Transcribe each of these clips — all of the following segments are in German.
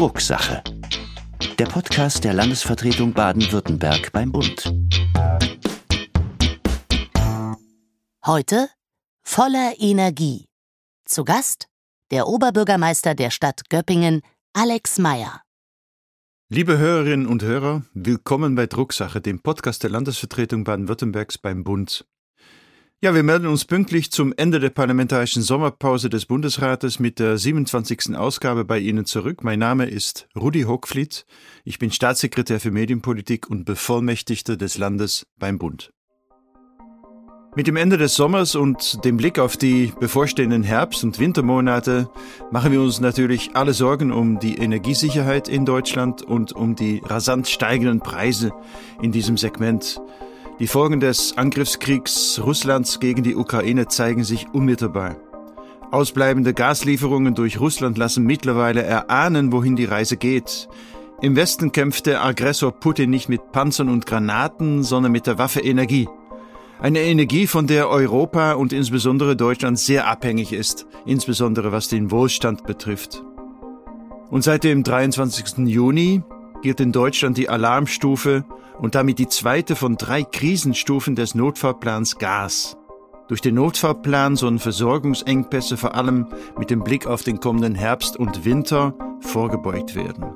Drucksache. Der Podcast der Landesvertretung Baden-Württemberg beim Bund. Heute voller Energie. Zu Gast der Oberbürgermeister der Stadt Göppingen, Alex Meyer. Liebe Hörerinnen und Hörer, willkommen bei Drucksache, dem Podcast der Landesvertretung Baden-Württembergs beim Bund. Ja, wir melden uns pünktlich zum Ende der parlamentarischen Sommerpause des Bundesrates mit der 27. Ausgabe bei Ihnen zurück. Mein Name ist Rudi Hockfliet. Ich bin Staatssekretär für Medienpolitik und Bevollmächtigter des Landes beim Bund. Mit dem Ende des Sommers und dem Blick auf die bevorstehenden Herbst- und Wintermonate machen wir uns natürlich alle Sorgen um die Energiesicherheit in Deutschland und um die rasant steigenden Preise in diesem Segment. Die Folgen des Angriffskriegs Russlands gegen die Ukraine zeigen sich unmittelbar. Ausbleibende Gaslieferungen durch Russland lassen mittlerweile erahnen, wohin die Reise geht. Im Westen kämpft der Aggressor Putin nicht mit Panzern und Granaten, sondern mit der Waffe Energie. Eine Energie, von der Europa und insbesondere Deutschland sehr abhängig ist, insbesondere was den Wohlstand betrifft. Und seit dem 23. Juni gilt in Deutschland die Alarmstufe und damit die zweite von drei Krisenstufen des Notfallplans Gas. Durch den Notfallplan sollen Versorgungsengpässe vor allem mit dem Blick auf den kommenden Herbst und Winter vorgebeugt werden.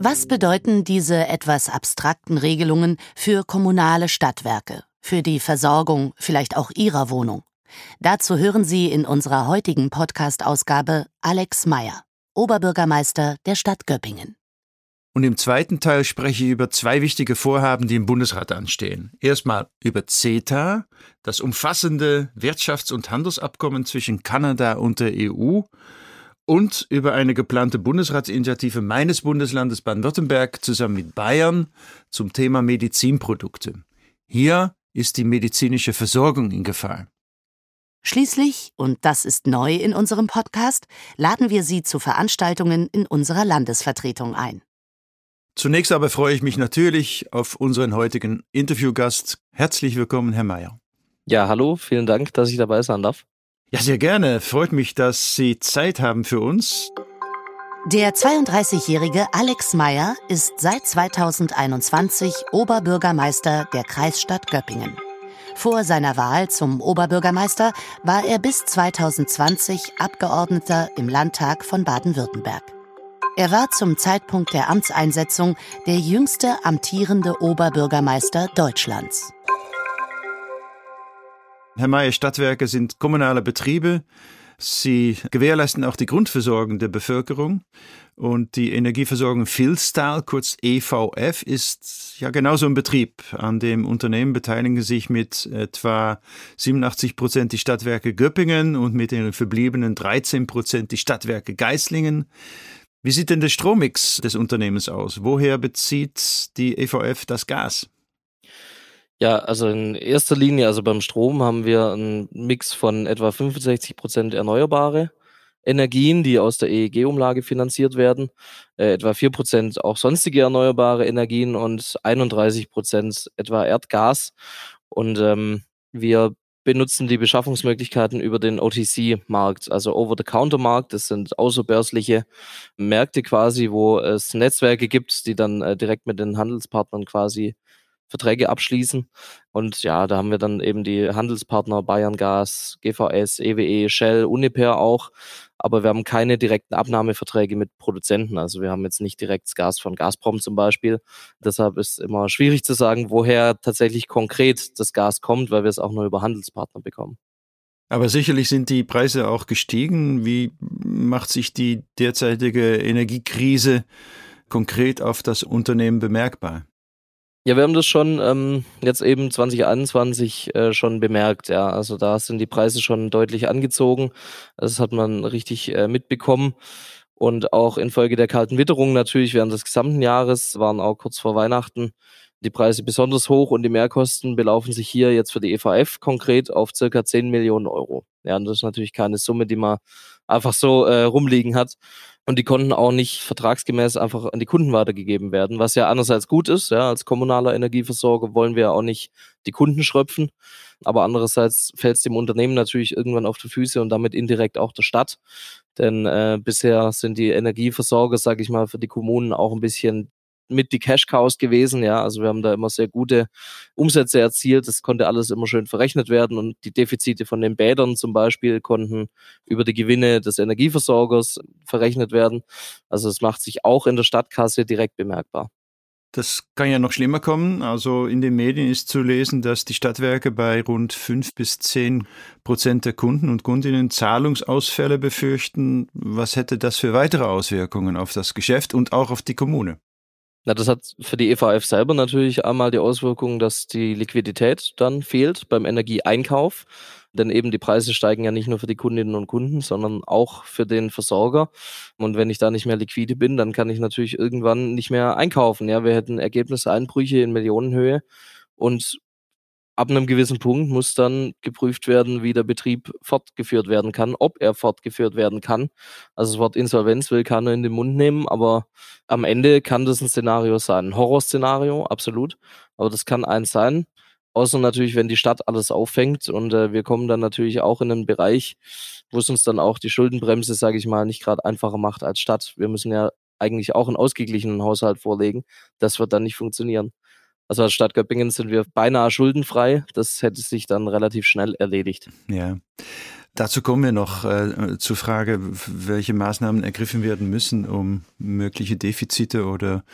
Was bedeuten diese etwas abstrakten Regelungen für kommunale Stadtwerke, für die Versorgung vielleicht auch Ihrer Wohnung? Dazu hören Sie in unserer heutigen Podcast-Ausgabe Alex Meyer, Oberbürgermeister der Stadt Göppingen. Und im zweiten Teil spreche ich über zwei wichtige Vorhaben, die im Bundesrat anstehen. Erstmal über CETA, das umfassende Wirtschafts- und Handelsabkommen zwischen Kanada und der EU, und über eine geplante Bundesratsinitiative meines Bundeslandes Baden-Württemberg zusammen mit Bayern zum Thema Medizinprodukte. Hier ist die medizinische Versorgung in Gefahr. Schließlich, und das ist neu in unserem Podcast, laden wir Sie zu Veranstaltungen in unserer Landesvertretung ein. Zunächst aber freue ich mich natürlich auf unseren heutigen Interviewgast. Herzlich willkommen, Herr Mayer. Ja, hallo, vielen Dank, dass ich dabei sein darf. Ja, sehr gerne. Freut mich, dass Sie Zeit haben für uns. Der 32-jährige Alex Meyer ist seit 2021 Oberbürgermeister der Kreisstadt Göppingen. Vor seiner Wahl zum Oberbürgermeister war er bis 2020 Abgeordneter im Landtag von Baden-Württemberg. Er war zum Zeitpunkt der Amtseinsetzung der jüngste amtierende Oberbürgermeister Deutschlands. Herr Mayer, Stadtwerke sind kommunale Betriebe. Sie gewährleisten auch die Grundversorgung der Bevölkerung. Und die Energieversorgung Filstal, kurz EVF, ist ja genauso ein Betrieb. An dem Unternehmen beteiligen sich mit etwa 87 Prozent die Stadtwerke Göppingen und mit den verbliebenen 13 Prozent die Stadtwerke Geislingen. Wie sieht denn der Strommix des Unternehmens aus? Woher bezieht die EVF das Gas? Ja, also in erster Linie, also beim Strom haben wir einen Mix von etwa 65 Prozent erneuerbare Energien, die aus der EEG-Umlage finanziert werden, äh, etwa 4 Prozent auch sonstige erneuerbare Energien und 31 Prozent etwa Erdgas. Und ähm, wir benutzen die Beschaffungsmöglichkeiten über den OTC-Markt, also Over-the-Counter-Markt. Das sind außerbörsliche Märkte quasi, wo es Netzwerke gibt, die dann äh, direkt mit den Handelspartnern quasi Verträge abschließen. Und ja, da haben wir dann eben die Handelspartner Bayern Gas, GVS, EWE, Shell, Uniper auch. Aber wir haben keine direkten Abnahmeverträge mit Produzenten. Also wir haben jetzt nicht direkt Gas von Gazprom zum Beispiel. Deshalb ist immer schwierig zu sagen, woher tatsächlich konkret das Gas kommt, weil wir es auch nur über Handelspartner bekommen. Aber sicherlich sind die Preise auch gestiegen. Wie macht sich die derzeitige Energiekrise konkret auf das Unternehmen bemerkbar? Ja, wir haben das schon ähm, jetzt eben 2021 äh, schon bemerkt, ja. Also da sind die Preise schon deutlich angezogen. Das hat man richtig äh, mitbekommen. Und auch infolge der kalten Witterung natürlich während des gesamten Jahres, waren auch kurz vor Weihnachten die Preise besonders hoch und die Mehrkosten belaufen sich hier jetzt für die EVF konkret auf circa 10 Millionen Euro. Ja, und das ist natürlich keine Summe, die man einfach so äh, rumliegen hat. Und die konnten auch nicht vertragsgemäß einfach an die Kunden weitergegeben werden, was ja einerseits gut ist. Ja, als kommunaler Energieversorger wollen wir auch nicht die Kunden schröpfen. Aber andererseits fällt es dem Unternehmen natürlich irgendwann auf die Füße und damit indirekt auch der Stadt. Denn äh, bisher sind die Energieversorger, sage ich mal, für die Kommunen auch ein bisschen mit die Cash Cows gewesen. Ja, also wir haben da immer sehr gute Umsätze erzielt. Das konnte alles immer schön verrechnet werden und die Defizite von den Bädern zum Beispiel konnten über die Gewinne des Energieversorgers verrechnet werden. Also es macht sich auch in der Stadtkasse direkt bemerkbar. Das kann ja noch schlimmer kommen. Also in den Medien ist zu lesen, dass die Stadtwerke bei rund fünf bis zehn Prozent der Kunden und Kundinnen Zahlungsausfälle befürchten. Was hätte das für weitere Auswirkungen auf das Geschäft und auch auf die Kommune? Na, das hat für die EVF selber natürlich einmal die Auswirkung, dass die Liquidität dann fehlt beim Energieeinkauf. Denn eben die Preise steigen ja nicht nur für die Kundinnen und Kunden, sondern auch für den Versorger. Und wenn ich da nicht mehr liquide bin, dann kann ich natürlich irgendwann nicht mehr einkaufen. Ja, wir hätten Ergebniseinbrüche in Millionenhöhe. Und ab einem gewissen Punkt muss dann geprüft werden, wie der Betrieb fortgeführt werden kann, ob er fortgeführt werden kann. Also das Wort Insolvenz will keiner in den Mund nehmen, aber am Ende kann das ein Szenario sein. Ein Horrorszenario, absolut. Aber das kann eins sein. Außer natürlich, wenn die Stadt alles auffängt und äh, wir kommen dann natürlich auch in einen Bereich, wo es uns dann auch die Schuldenbremse, sage ich mal, nicht gerade einfacher macht als Stadt. Wir müssen ja eigentlich auch einen ausgeglichenen Haushalt vorlegen. Das wird dann nicht funktionieren. Also als Stadt Göppingen sind wir beinahe schuldenfrei. Das hätte sich dann relativ schnell erledigt. Ja. Dazu kommen wir noch äh, zur Frage, welche Maßnahmen ergriffen werden müssen, um mögliche Defizite oder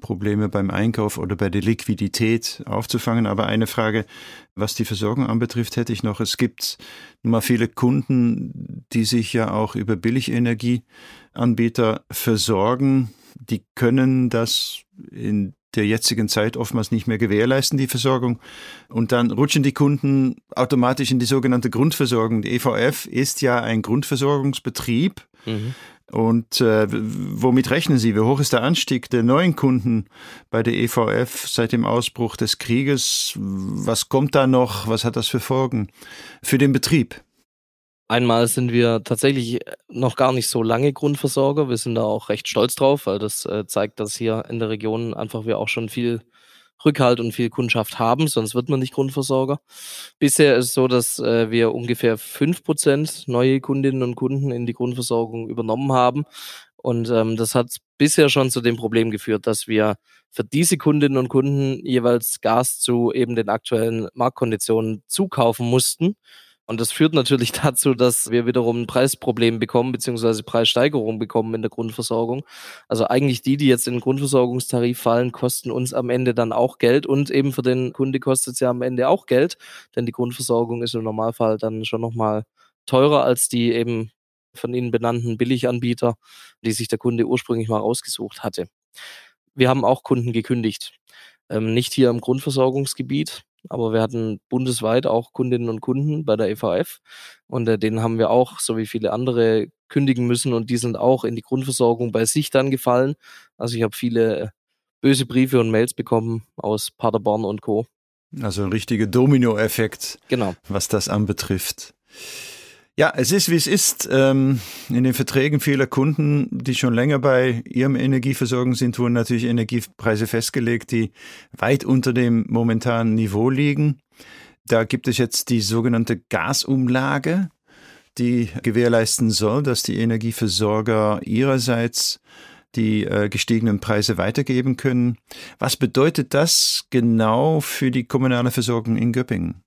Probleme beim Einkauf oder bei der Liquidität aufzufangen. Aber eine Frage, was die Versorgung anbetrifft, hätte ich noch. Es gibt nun mal viele Kunden, die sich ja auch über Billigenergieanbieter versorgen. Die können das in der jetzigen Zeit oftmals nicht mehr gewährleisten, die Versorgung. Und dann rutschen die Kunden automatisch in die sogenannte Grundversorgung. Die EVF ist ja ein Grundversorgungsbetrieb. Mhm. Und äh, womit rechnen Sie? Wie hoch ist der Anstieg der neuen Kunden bei der EVF seit dem Ausbruch des Krieges? Was kommt da noch? Was hat das für Folgen für den Betrieb? Einmal sind wir tatsächlich noch gar nicht so lange Grundversorger. Wir sind da auch recht stolz drauf, weil das äh, zeigt, dass hier in der Region einfach wir auch schon viel Rückhalt und viel Kundschaft haben, sonst wird man nicht Grundversorger. Bisher ist es so, dass äh, wir ungefähr fünf Prozent neue Kundinnen und Kunden in die Grundversorgung übernommen haben. Und ähm, das hat bisher schon zu dem Problem geführt, dass wir für diese Kundinnen und Kunden jeweils Gas zu eben den aktuellen Marktkonditionen zukaufen mussten und das führt natürlich dazu, dass wir wiederum ein Preisproblem bekommen, beziehungsweise Preissteigerung bekommen in der Grundversorgung. Also eigentlich die, die jetzt in den Grundversorgungstarif fallen, kosten uns am Ende dann auch Geld und eben für den Kunde kostet es ja am Ende auch Geld, denn die Grundversorgung ist im Normalfall dann schon nochmal teurer als die eben von Ihnen benannten Billiganbieter, die sich der Kunde ursprünglich mal rausgesucht hatte. Wir haben auch Kunden gekündigt. Ähm, nicht hier im Grundversorgungsgebiet, aber wir hatten bundesweit auch Kundinnen und Kunden bei der EVF und äh, denen haben wir auch, so wie viele andere, kündigen müssen und die sind auch in die Grundversorgung bei sich dann gefallen. Also ich habe viele äh, böse Briefe und Mails bekommen aus Paderborn und Co. Also ein richtiger Dominoeffekt, genau. was das anbetrifft. Ja, es ist, wie es ist. Ähm, in den Verträgen vieler Kunden, die schon länger bei ihrem Energieversorgung sind, wurden natürlich Energiepreise festgelegt, die weit unter dem momentanen Niveau liegen. Da gibt es jetzt die sogenannte Gasumlage, die gewährleisten soll, dass die Energieversorger ihrerseits die äh, gestiegenen Preise weitergeben können. Was bedeutet das genau für die kommunale Versorgung in Göppingen?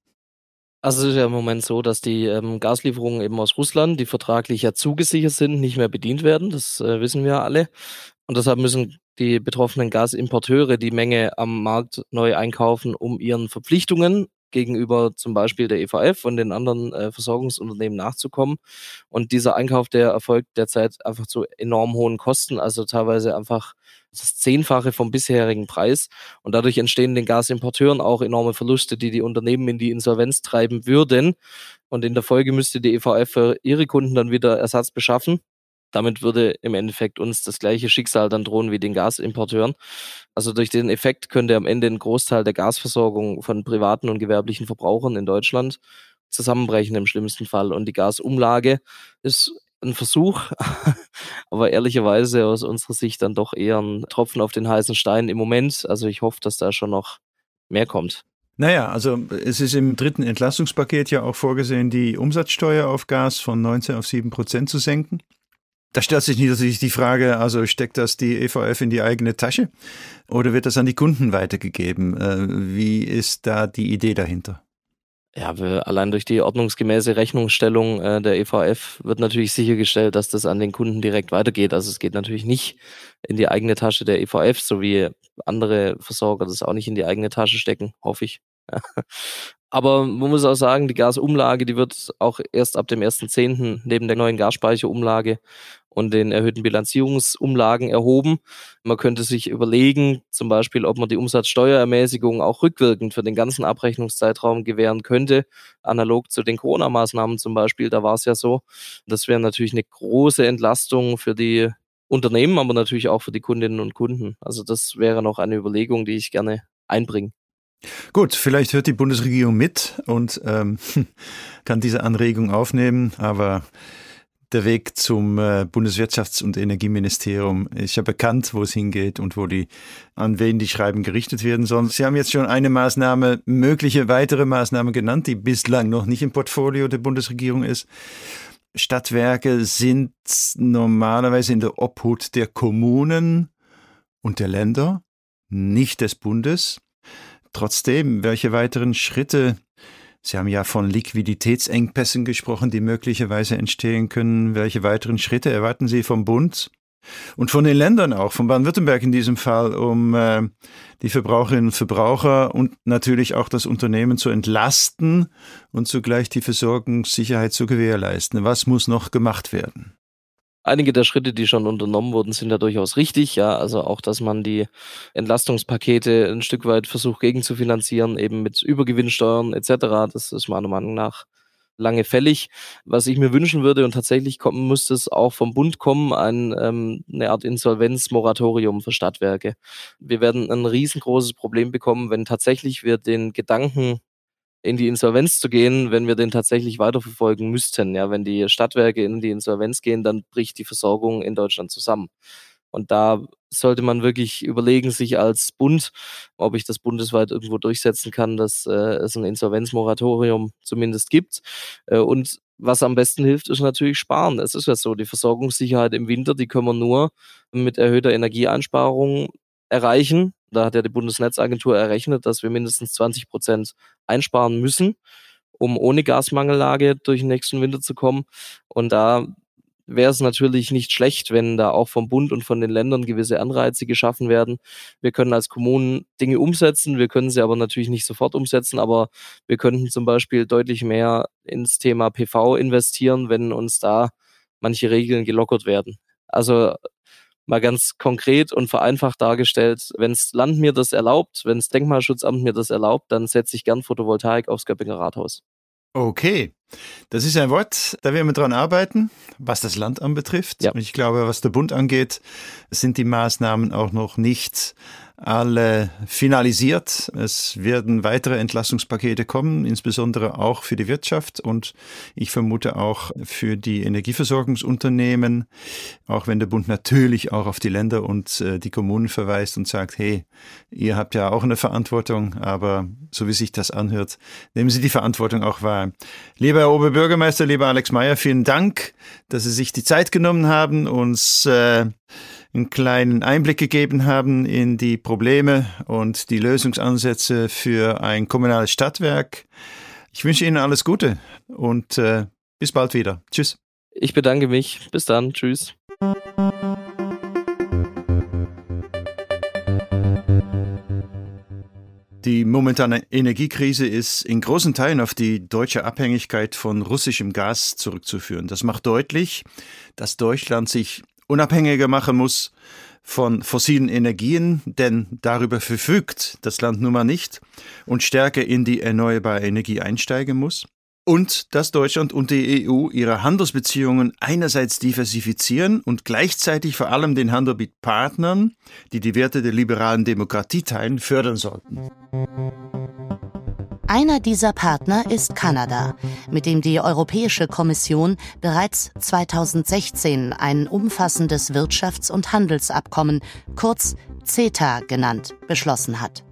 Also es ist ja im Moment so, dass die ähm, Gaslieferungen eben aus Russland, die vertraglich ja zugesichert sind, nicht mehr bedient werden. Das äh, wissen wir alle. Und deshalb müssen die betroffenen Gasimporteure die Menge am Markt neu einkaufen, um ihren Verpflichtungen gegenüber zum Beispiel der EVF und den anderen äh, Versorgungsunternehmen nachzukommen. Und dieser Einkauf, der erfolgt derzeit einfach zu enorm hohen Kosten, also teilweise einfach das Zehnfache vom bisherigen Preis. Und dadurch entstehen den Gasimporteuren auch enorme Verluste, die die Unternehmen in die Insolvenz treiben würden. Und in der Folge müsste die EVF für ihre Kunden dann wieder Ersatz beschaffen. Damit würde im Endeffekt uns das gleiche Schicksal dann drohen wie den Gasimporteuren. Also durch den Effekt könnte am Ende ein Großteil der Gasversorgung von privaten und gewerblichen Verbrauchern in Deutschland zusammenbrechen im schlimmsten Fall. Und die Gasumlage ist ein Versuch, aber ehrlicherweise aus unserer Sicht dann doch eher ein Tropfen auf den heißen Stein im Moment. Also ich hoffe, dass da schon noch mehr kommt. Naja, also es ist im dritten Entlastungspaket ja auch vorgesehen, die Umsatzsteuer auf Gas von 19 auf 7 Prozent zu senken. Da stellt sich natürlich die Frage, also steckt das die EVF in die eigene Tasche oder wird das an die Kunden weitergegeben? Äh, wie ist da die Idee dahinter? Ja, wir, allein durch die ordnungsgemäße Rechnungsstellung äh, der EVF wird natürlich sichergestellt, dass das an den Kunden direkt weitergeht. Also es geht natürlich nicht in die eigene Tasche der EVF, so wie andere Versorger das auch nicht in die eigene Tasche stecken, hoffe ich. Aber man muss auch sagen, die Gasumlage, die wird auch erst ab dem 1.10. neben der neuen Gasspeicherumlage und den erhöhten Bilanzierungsumlagen erhoben. Man könnte sich überlegen, zum Beispiel, ob man die Umsatzsteuerermäßigung auch rückwirkend für den ganzen Abrechnungszeitraum gewähren könnte, analog zu den Corona-Maßnahmen zum Beispiel. Da war es ja so. Das wäre natürlich eine große Entlastung für die Unternehmen, aber natürlich auch für die Kundinnen und Kunden. Also das wäre noch eine Überlegung, die ich gerne einbringe. Gut, vielleicht hört die Bundesregierung mit und ähm, kann diese Anregung aufnehmen, aber der Weg zum äh, Bundeswirtschafts- und Energieministerium ist ja bekannt, wo es hingeht und wo die, an wen die Schreiben gerichtet werden sollen. Sie haben jetzt schon eine Maßnahme, mögliche weitere Maßnahme genannt, die bislang noch nicht im Portfolio der Bundesregierung ist. Stadtwerke sind normalerweise in der Obhut der Kommunen und der Länder, nicht des Bundes. Trotzdem, welche weiteren Schritte Sie haben ja von Liquiditätsengpässen gesprochen, die möglicherweise entstehen können. Welche weiteren Schritte erwarten Sie vom Bund und von den Ländern auch, von Baden-Württemberg in diesem Fall, um äh, die Verbraucherinnen und Verbraucher und natürlich auch das Unternehmen zu entlasten und zugleich die Versorgungssicherheit zu gewährleisten? Was muss noch gemacht werden? Einige der Schritte, die schon unternommen wurden, sind ja durchaus richtig. Ja, also auch, dass man die Entlastungspakete ein Stück weit versucht gegenzufinanzieren, eben mit Übergewinnsteuern etc. Das ist meiner Meinung nach lange fällig. Was ich mir wünschen würde und tatsächlich kommen muss es auch vom Bund kommen, ein, ähm, eine Art Insolvenzmoratorium für Stadtwerke. Wir werden ein riesengroßes Problem bekommen, wenn tatsächlich wir den Gedanken in die Insolvenz zu gehen, wenn wir den tatsächlich weiterverfolgen müssten. Ja, wenn die Stadtwerke in die Insolvenz gehen, dann bricht die Versorgung in Deutschland zusammen. Und da sollte man wirklich überlegen, sich als Bund, ob ich das bundesweit irgendwo durchsetzen kann, dass äh, es ein Insolvenzmoratorium zumindest gibt. Äh, und was am besten hilft, ist natürlich sparen. Es ist ja so, die Versorgungssicherheit im Winter, die können wir nur mit erhöhter Energieeinsparung erreichen. Da hat ja die Bundesnetzagentur errechnet, dass wir mindestens 20 Prozent einsparen müssen, um ohne Gasmangellage durch den nächsten Winter zu kommen. Und da wäre es natürlich nicht schlecht, wenn da auch vom Bund und von den Ländern gewisse Anreize geschaffen werden. Wir können als Kommunen Dinge umsetzen, wir können sie aber natürlich nicht sofort umsetzen, aber wir könnten zum Beispiel deutlich mehr ins Thema PV investieren, wenn uns da manche Regeln gelockert werden. Also mal ganz konkret und vereinfacht dargestellt, wenn das Land mir das erlaubt, wenn das Denkmalschutzamt mir das erlaubt, dann setze ich gern Photovoltaik aufs Göppinger Rathaus. Okay, das ist ein Wort, da werden wir dran arbeiten, was das Land anbetrifft. Ja. Ich glaube, was der Bund angeht, sind die Maßnahmen auch noch nicht alle finalisiert. Es werden weitere Entlastungspakete kommen, insbesondere auch für die Wirtschaft und ich vermute auch für die Energieversorgungsunternehmen, auch wenn der Bund natürlich auch auf die Länder und äh, die Kommunen verweist und sagt, hey, ihr habt ja auch eine Verantwortung, aber so wie sich das anhört, nehmen Sie die Verantwortung auch wahr. Lieber Herr Oberbürgermeister, lieber Alex Meyer, vielen Dank, dass Sie sich die Zeit genommen haben, uns äh, einen kleinen Einblick gegeben haben in die Probleme und die Lösungsansätze für ein kommunales Stadtwerk. Ich wünsche Ihnen alles Gute und äh, bis bald wieder. Tschüss. Ich bedanke mich. Bis dann. Tschüss. Die momentane Energiekrise ist in großen Teilen auf die deutsche Abhängigkeit von russischem Gas zurückzuführen. Das macht deutlich, dass Deutschland sich unabhängiger machen muss von fossilen Energien, denn darüber verfügt das Land nun mal nicht und stärker in die erneuerbare Energie einsteigen muss. und dass Deutschland und die EU ihre Handelsbeziehungen einerseits diversifizieren und gleichzeitig vor allem den Handel mit Partnern, die die Werte der liberalen Demokratie teilen, fördern sollten. Einer dieser Partner ist Kanada, mit dem die Europäische Kommission bereits 2016 ein umfassendes Wirtschafts- und Handelsabkommen, kurz CETA genannt, beschlossen hat.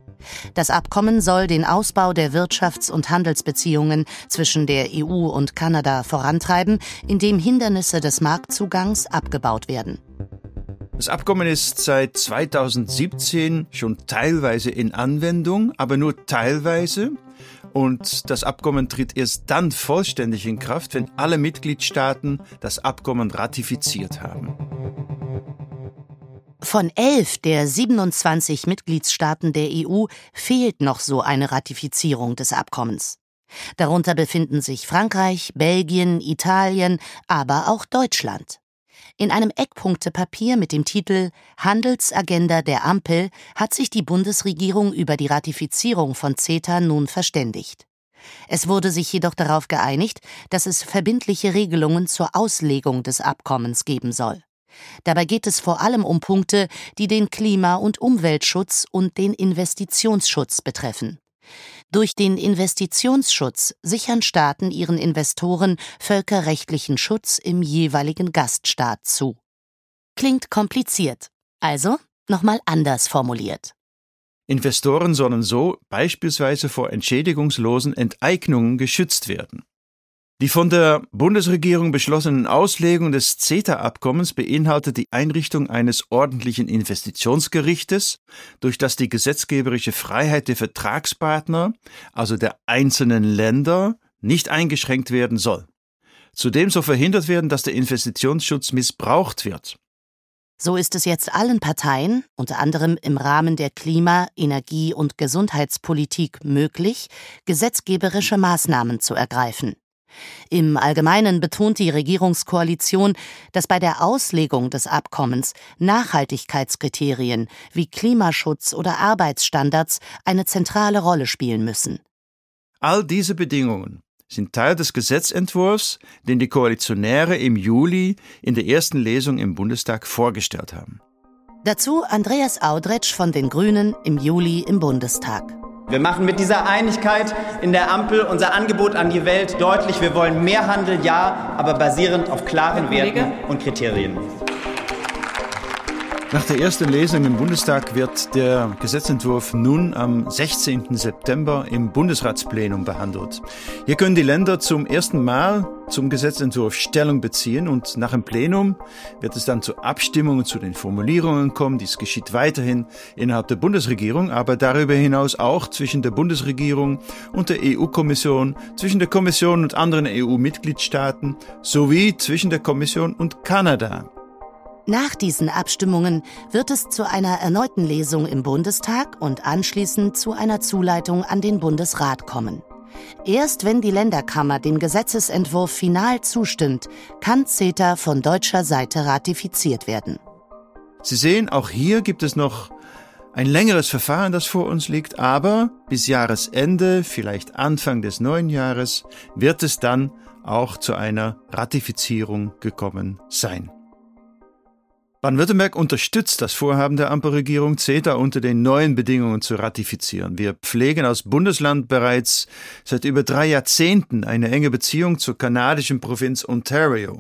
Das Abkommen soll den Ausbau der Wirtschafts- und Handelsbeziehungen zwischen der EU und Kanada vorantreiben, indem Hindernisse des Marktzugangs abgebaut werden. Das Abkommen ist seit 2017 schon teilweise in Anwendung, aber nur teilweise. Und das Abkommen tritt erst dann vollständig in Kraft, wenn alle Mitgliedstaaten das Abkommen ratifiziert haben. Von elf der 27 Mitgliedstaaten der EU fehlt noch so eine Ratifizierung des Abkommens. Darunter befinden sich Frankreich, Belgien, Italien, aber auch Deutschland. In einem Eckpunktepapier mit dem Titel Handelsagenda der Ampel hat sich die Bundesregierung über die Ratifizierung von CETA nun verständigt. Es wurde sich jedoch darauf geeinigt, dass es verbindliche Regelungen zur Auslegung des Abkommens geben soll. Dabei geht es vor allem um Punkte, die den Klima- und Umweltschutz und den Investitionsschutz betreffen. Durch den Investitionsschutz sichern Staaten ihren Investoren völkerrechtlichen Schutz im jeweiligen Gaststaat zu. Klingt kompliziert, also nochmal anders formuliert. Investoren sollen so beispielsweise vor entschädigungslosen Enteignungen geschützt werden. Die von der Bundesregierung beschlossenen Auslegung des CETA-Abkommens beinhaltet die Einrichtung eines ordentlichen Investitionsgerichtes, durch das die gesetzgeberische Freiheit der Vertragspartner, also der einzelnen Länder, nicht eingeschränkt werden soll. Zudem soll verhindert werden, dass der Investitionsschutz missbraucht wird. So ist es jetzt allen Parteien, unter anderem im Rahmen der Klima-, Energie- und Gesundheitspolitik, möglich, gesetzgeberische Maßnahmen zu ergreifen. Im Allgemeinen betont die Regierungskoalition, dass bei der Auslegung des Abkommens Nachhaltigkeitskriterien wie Klimaschutz oder Arbeitsstandards eine zentrale Rolle spielen müssen. All diese Bedingungen sind Teil des Gesetzentwurfs, den die Koalitionäre im Juli in der ersten Lesung im Bundestag vorgestellt haben. Dazu Andreas Audretsch von den Grünen im Juli im Bundestag. Wir machen mit dieser Einigkeit in der Ampel unser Angebot an die Welt deutlich. Wir wollen mehr Handel, ja, aber basierend auf klaren Werten und Kriterien. Nach der ersten Lesung im Bundestag wird der Gesetzentwurf nun am 16. September im Bundesratsplenum behandelt. Hier können die Länder zum ersten Mal zum Gesetzentwurf Stellung beziehen und nach dem Plenum wird es dann zu Abstimmungen zu den Formulierungen kommen. Dies geschieht weiterhin innerhalb der Bundesregierung, aber darüber hinaus auch zwischen der Bundesregierung und der EU-Kommission, zwischen der Kommission und anderen EU-Mitgliedstaaten sowie zwischen der Kommission und Kanada. Nach diesen Abstimmungen wird es zu einer erneuten Lesung im Bundestag und anschließend zu einer Zuleitung an den Bundesrat kommen. Erst wenn die Länderkammer dem Gesetzesentwurf final zustimmt, kann CETA von deutscher Seite ratifiziert werden. Sie sehen, auch hier gibt es noch ein längeres Verfahren, das vor uns liegt, aber bis Jahresende, vielleicht Anfang des neuen Jahres, wird es dann auch zu einer Ratifizierung gekommen sein. Baden-Württemberg unterstützt das Vorhaben der Ampelregierung, CETA unter den neuen Bedingungen zu ratifizieren. Wir pflegen als Bundesland bereits seit über drei Jahrzehnten eine enge Beziehung zur kanadischen Provinz Ontario.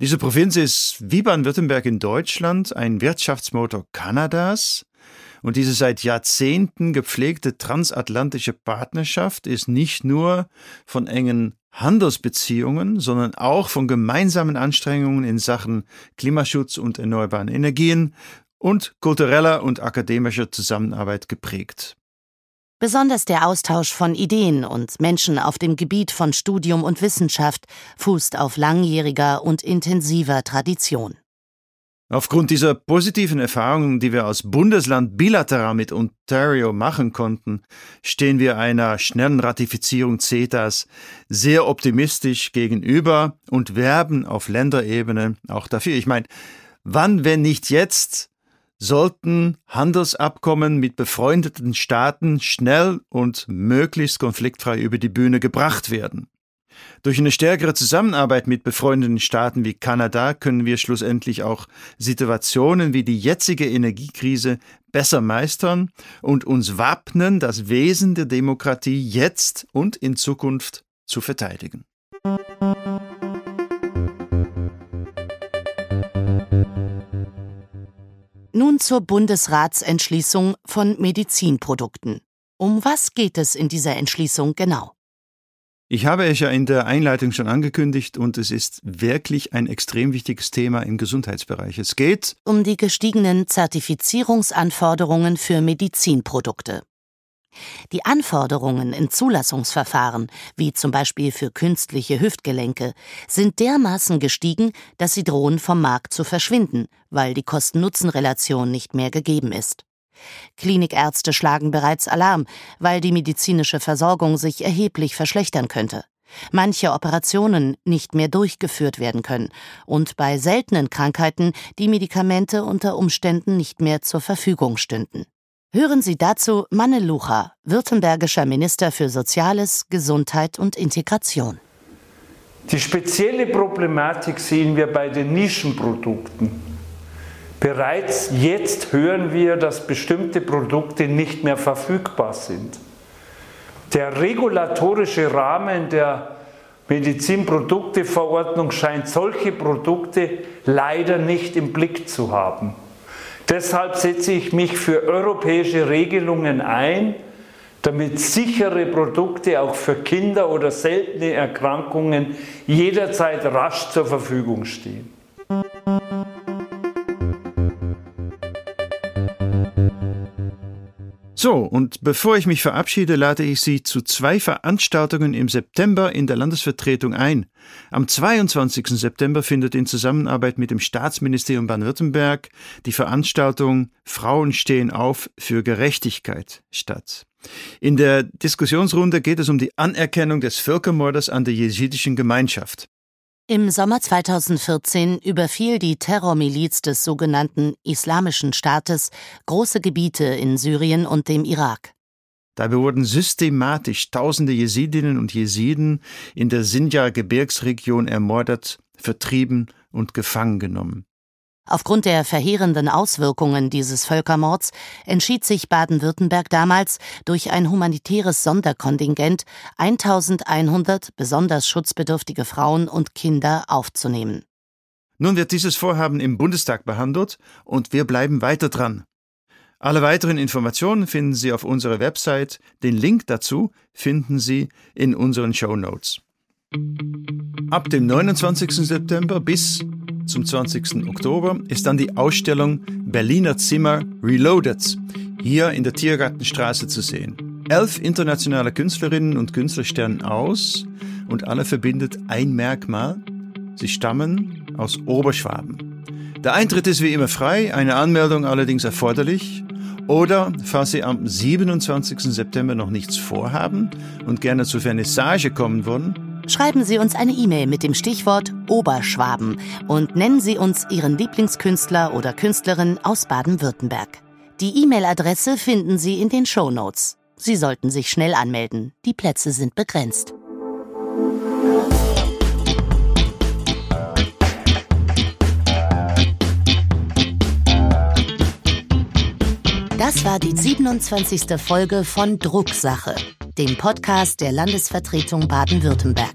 Diese Provinz ist wie Baden-Württemberg in Deutschland ein Wirtschaftsmotor Kanadas. Und diese seit Jahrzehnten gepflegte transatlantische Partnerschaft ist nicht nur von engen Handelsbeziehungen, sondern auch von gemeinsamen Anstrengungen in Sachen Klimaschutz und erneuerbaren Energien und kultureller und akademischer Zusammenarbeit geprägt. Besonders der Austausch von Ideen und Menschen auf dem Gebiet von Studium und Wissenschaft fußt auf langjähriger und intensiver Tradition. Aufgrund dieser positiven Erfahrungen, die wir als Bundesland bilateral mit Ontario machen konnten, stehen wir einer schnellen Ratifizierung CETAs sehr optimistisch gegenüber und werben auf Länderebene auch dafür. Ich meine, wann, wenn nicht jetzt, sollten Handelsabkommen mit befreundeten Staaten schnell und möglichst konfliktfrei über die Bühne gebracht werden. Durch eine stärkere Zusammenarbeit mit befreundeten Staaten wie Kanada können wir schlussendlich auch Situationen wie die jetzige Energiekrise besser meistern und uns wappnen, das Wesen der Demokratie jetzt und in Zukunft zu verteidigen. Nun zur Bundesratsentschließung von Medizinprodukten. Um was geht es in dieser Entschließung genau? Ich habe es ja in der Einleitung schon angekündigt und es ist wirklich ein extrem wichtiges Thema im Gesundheitsbereich. Es geht um die gestiegenen Zertifizierungsanforderungen für Medizinprodukte. Die Anforderungen in Zulassungsverfahren, wie zum Beispiel für künstliche Hüftgelenke, sind dermaßen gestiegen, dass sie drohen vom Markt zu verschwinden, weil die Kosten-Nutzen-Relation nicht mehr gegeben ist. Klinikärzte schlagen bereits Alarm, weil die medizinische Versorgung sich erheblich verschlechtern könnte. Manche Operationen nicht mehr durchgeführt werden können und bei seltenen Krankheiten die Medikamente unter Umständen nicht mehr zur Verfügung stünden. Hören Sie dazu Manne Lucha, württembergischer Minister für Soziales, Gesundheit und Integration. Die spezielle Problematik sehen wir bei den Nischenprodukten. Bereits jetzt hören wir, dass bestimmte Produkte nicht mehr verfügbar sind. Der regulatorische Rahmen der Medizinprodukteverordnung scheint solche Produkte leider nicht im Blick zu haben. Deshalb setze ich mich für europäische Regelungen ein, damit sichere Produkte auch für Kinder oder seltene Erkrankungen jederzeit rasch zur Verfügung stehen. So, und bevor ich mich verabschiede, lade ich Sie zu zwei Veranstaltungen im September in der Landesvertretung ein. Am 22. September findet in Zusammenarbeit mit dem Staatsministerium Baden-Württemberg die Veranstaltung Frauen stehen auf für Gerechtigkeit statt. In der Diskussionsrunde geht es um die Anerkennung des Völkermordes an der jesidischen Gemeinschaft. Im Sommer 2014 überfiel die Terrormiliz des sogenannten Islamischen Staates große Gebiete in Syrien und dem Irak. Dabei wurden systematisch tausende Jesidinnen und Jesiden in der Sinjar-Gebirgsregion ermordet, vertrieben und gefangen genommen. Aufgrund der verheerenden Auswirkungen dieses Völkermords entschied sich Baden-Württemberg damals, durch ein humanitäres Sonderkontingent 1100 besonders schutzbedürftige Frauen und Kinder aufzunehmen. Nun wird dieses Vorhaben im Bundestag behandelt und wir bleiben weiter dran. Alle weiteren Informationen finden Sie auf unserer Website. Den Link dazu finden Sie in unseren Show Notes. Ab dem 29. September bis zum 20. Oktober ist dann die Ausstellung Berliner Zimmer Reloaded hier in der Tiergartenstraße zu sehen. Elf internationale Künstlerinnen und Künstler sternen aus und alle verbindet ein Merkmal. Sie stammen aus Oberschwaben. Der Eintritt ist wie immer frei, eine Anmeldung allerdings erforderlich. Oder, falls Sie am 27. September noch nichts vorhaben und gerne zur Vernissage kommen wollen, Schreiben Sie uns eine E-Mail mit dem Stichwort Oberschwaben und nennen Sie uns Ihren Lieblingskünstler oder Künstlerin aus Baden-Württemberg. Die E-Mail-Adresse finden Sie in den Show Notes. Sie sollten sich schnell anmelden. Die Plätze sind begrenzt. Das war die 27. Folge von Drucksache dem Podcast der Landesvertretung Baden-Württemberg.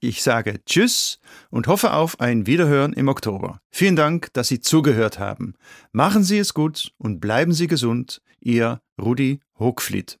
Ich sage Tschüss und hoffe auf ein Wiederhören im Oktober. Vielen Dank, dass Sie zugehört haben. Machen Sie es gut und bleiben Sie gesund. Ihr Rudi Hochfliet.